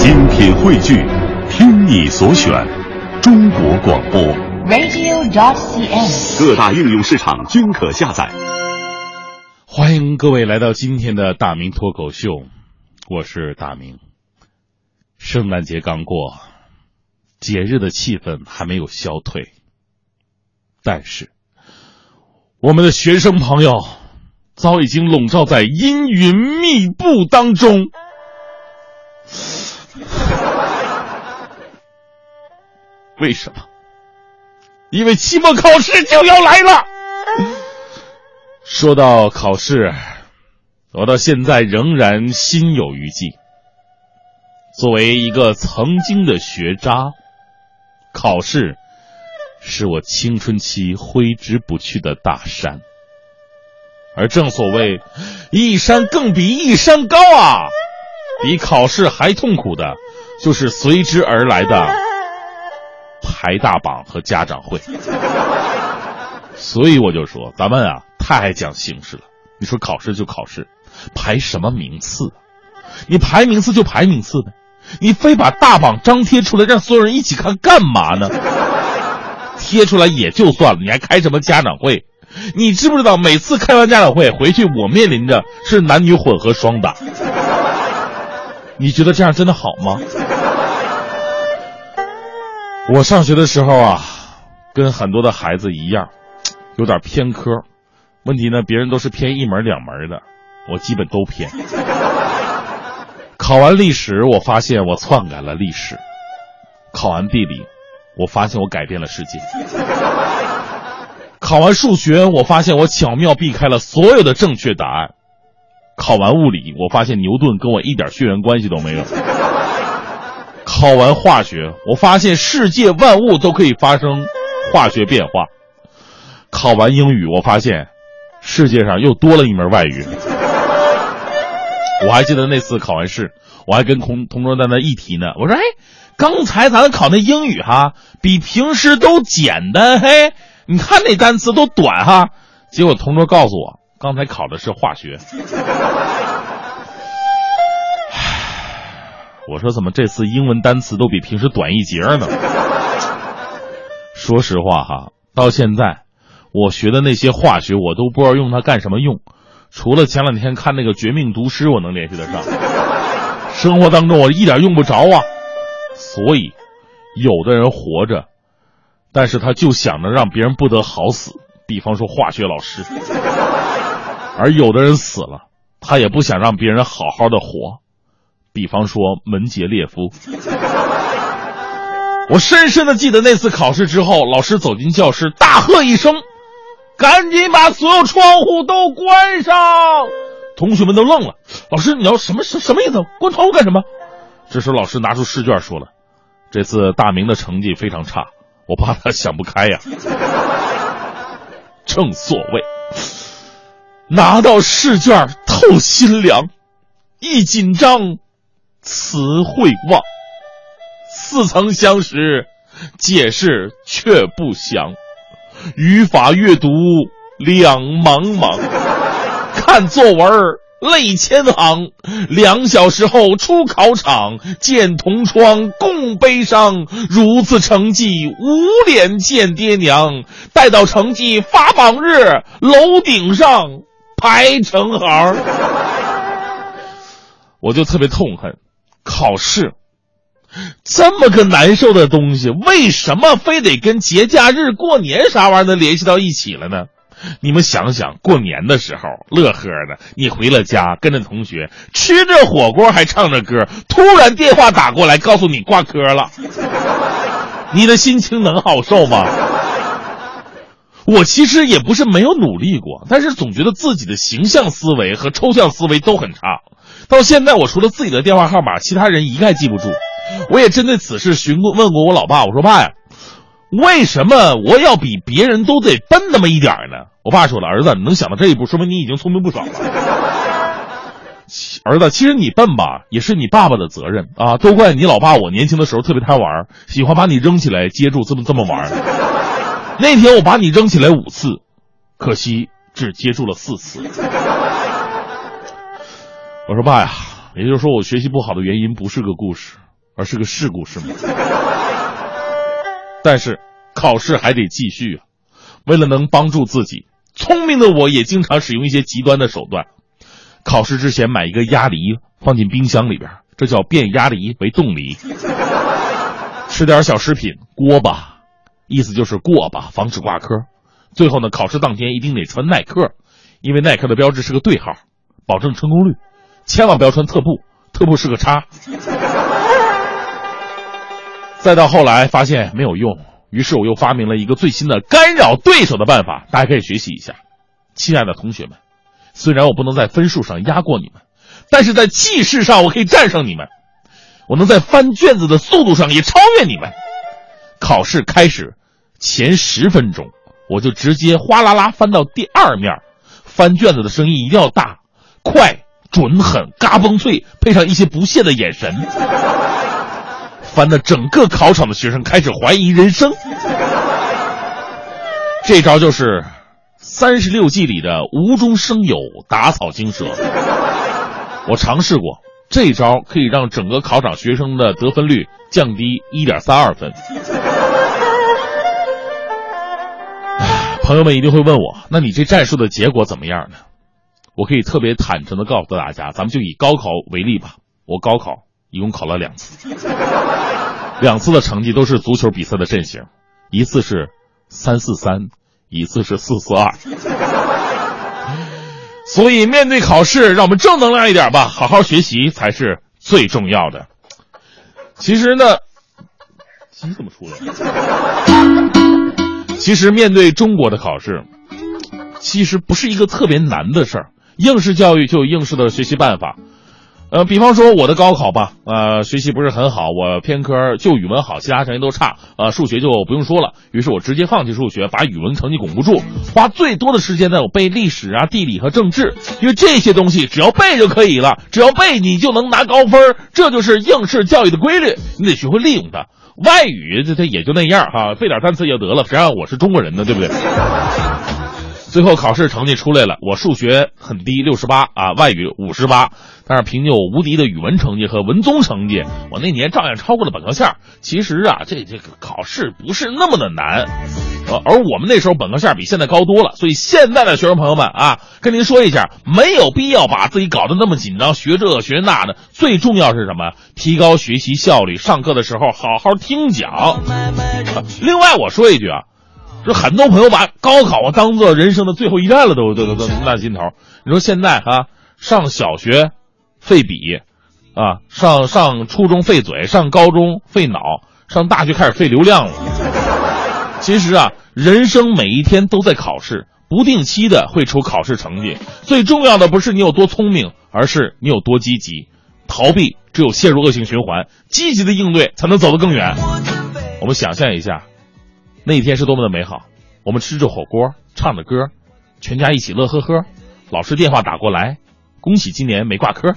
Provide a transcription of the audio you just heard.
品汇聚，听你所选，中国广播。radio.cn。各大应用市场均可下载。欢迎各位来到今天的大明脱口秀，我是大明。圣诞节刚过，节日的气氛还没有消退，但是我们的学生朋友早已经笼罩在阴云密布当中。为什么？因为期末考试就要来了。说到考试，我到现在仍然心有余悸。作为一个曾经的学渣，考试是我青春期挥之不去的大山。而正所谓“一山更比一山高”啊，比考试还痛苦的，就是随之而来的排大榜和家长会。所以我就说，咱们啊太爱讲形式了。你说考试就考试，排什么名次？你排名次就排名次呗，你非把大榜张贴出来让所有人一起看干嘛呢？贴出来也就算了，你还开什么家长会？你知不知道每次开完家长会回去，我面临着是男女混合双打。你觉得这样真的好吗？我上学的时候啊，跟很多的孩子一样，有点偏科。问题呢，别人都是偏一门两门的，我基本都偏。考完历史，我发现我篡改了历史；考完地理，我发现我改变了世界；考完数学，我发现我巧妙避开了所有的正确答案；考完物理，我发现牛顿跟我一点血缘关系都没有；考完化学，我发现世界万物都可以发生化学变化；考完英语，我发现世界上又多了一门外语。我还记得那次考完试，我还跟同同桌在那议题呢。我说：“哎，刚才咱们考那英语哈，比平时都简单。嘿，你看那单词都短哈。”结果同桌告诉我，刚才考的是化学。我说：“怎么这次英文单词都比平时短一截呢？”说实话哈，到现在我学的那些化学，我都不知道用它干什么用。除了前两天看那个《绝命毒师》，我能联系得上，生活当中我一点用不着啊。所以，有的人活着，但是他就想着让别人不得好死，比方说化学老师；而有的人死了，他也不想让别人好好的活，比方说门捷列夫。我深深的记得那次考试之后，老师走进教室，大喝一声。赶紧把所有窗户都关上！同学们都愣了。老师，你要什么什什么意思？关窗户干什么？这时老师拿出试卷说了：“这次大明的成绩非常差，我怕他想不开呀。”正所谓，拿到试卷透心凉，一紧张词汇忘，似曾相识，解释却不详。语法阅读两茫茫，看作文泪千行。两小时后出考场，见同窗共悲伤。如此成绩无脸见爹娘，待到成绩发榜日，楼顶上排成行。我就特别痛恨考试。这么个难受的东西，为什么非得跟节假日、过年啥玩意儿的联系到一起了呢？你们想想，过年的时候乐呵的，你回了家，跟着同学吃着火锅，还唱着歌，突然电话打过来，告诉你挂科了，你的心情能好受吗？我其实也不是没有努力过，但是总觉得自己的形象思维和抽象思维都很差。到现在，我除了自己的电话号码，其他人一概记不住。我也针对此事询问问过我老爸，我说爸呀，为什么我要比别人都得笨那么一点呢？我爸说了，儿子，你能想到这一步，说明你已经聪明不少了。儿子，其实你笨吧，也是你爸爸的责任啊，都怪你老爸，我年轻的时候特别贪玩，喜欢把你扔起来接住，这么这么玩。那天我把你扔起来五次，可惜只接住了四次。我说爸呀，也就是说我学习不好的原因不是个故事，而是个事故，是吗？但是考试还得继续啊！为了能帮助自己，聪明的我也经常使用一些极端的手段。考试之前买一个鸭梨放进冰箱里边，这叫变鸭梨为冻梨。吃点小食品，锅巴，意思就是过吧，防止挂科。最后呢，考试当天一定得穿耐克，因为耐克的标志是个对号，保证成功率。千万不要穿特步，特步是个叉。再到后来发现没有用，于是我又发明了一个最新的干扰对手的办法，大家可以学习一下。亲爱的同学们，虽然我不能在分数上压过你们，但是在气势上我可以战胜你们。我能在翻卷子的速度上也超越你们。考试开始前十分钟，我就直接哗啦啦翻到第二面，翻卷子的声音一定要大、快、准、狠、嘎嘣脆，配上一些不屑的眼神。翻的整个考场的学生开始怀疑人生。这招就是三十六计里的无中生有，打草惊蛇。我尝试过，这招可以让整个考场学生的得分率降低一点三二分。朋友们一定会问我，那你这战术的结果怎么样呢？我可以特别坦诚的告诉大家，咱们就以高考为例吧。我高考一共考了两次。两次的成绩都是足球比赛的阵型，一次是三四三，一次是四四二。所以面对考试，让我们正能量一点吧，好好学习才是最重要的。其实呢，鸡怎么出来？其实面对中国的考试，其实不是一个特别难的事儿。应试教育就有应试的学习办法。呃，比方说我的高考吧，呃，学习不是很好，我偏科就语文好，其他成绩都差，呃，数学就不用说了。于是我直接放弃数学，把语文成绩巩固住，花最多的时间呢，我背历史啊、地理和政治，因为这些东西只要背就可以了，只要背你就能拿高分，这就是应试教育的规律，你得学会利用它。外语这它也就那样哈，背点单词就得了，谁让我是中国人呢，对不对？最后考试成绩出来了，我数学很低，六十八啊，外语五十八。但是凭借我无敌的语文成绩和文综成绩，我那年照样超过了本科线。其实啊，这这个考试不是那么的难，呃，而我们那时候本科线比现在高多了。所以现在的学生朋友们啊，跟您说一下，没有必要把自己搞得那么紧张，学这学那的。最重要是什么？提高学习效率，上课的时候好好听讲。另外我说一句啊，这很多朋友把高考啊当做人生的最后一站了，都都都都那劲头。你说现在啊，上小学。费笔，啊，上上初中费嘴，上高中费脑，上大学开始费流量了。其实啊，人生每一天都在考试，不定期的会出考试成绩。最重要的不是你有多聪明，而是你有多积极。逃避只有陷入恶性循环，积极的应对才能走得更远。我们想象一下，那一天是多么的美好。我们吃着火锅，唱着歌，全家一起乐呵呵。老师电话打过来。恭喜今年没挂科。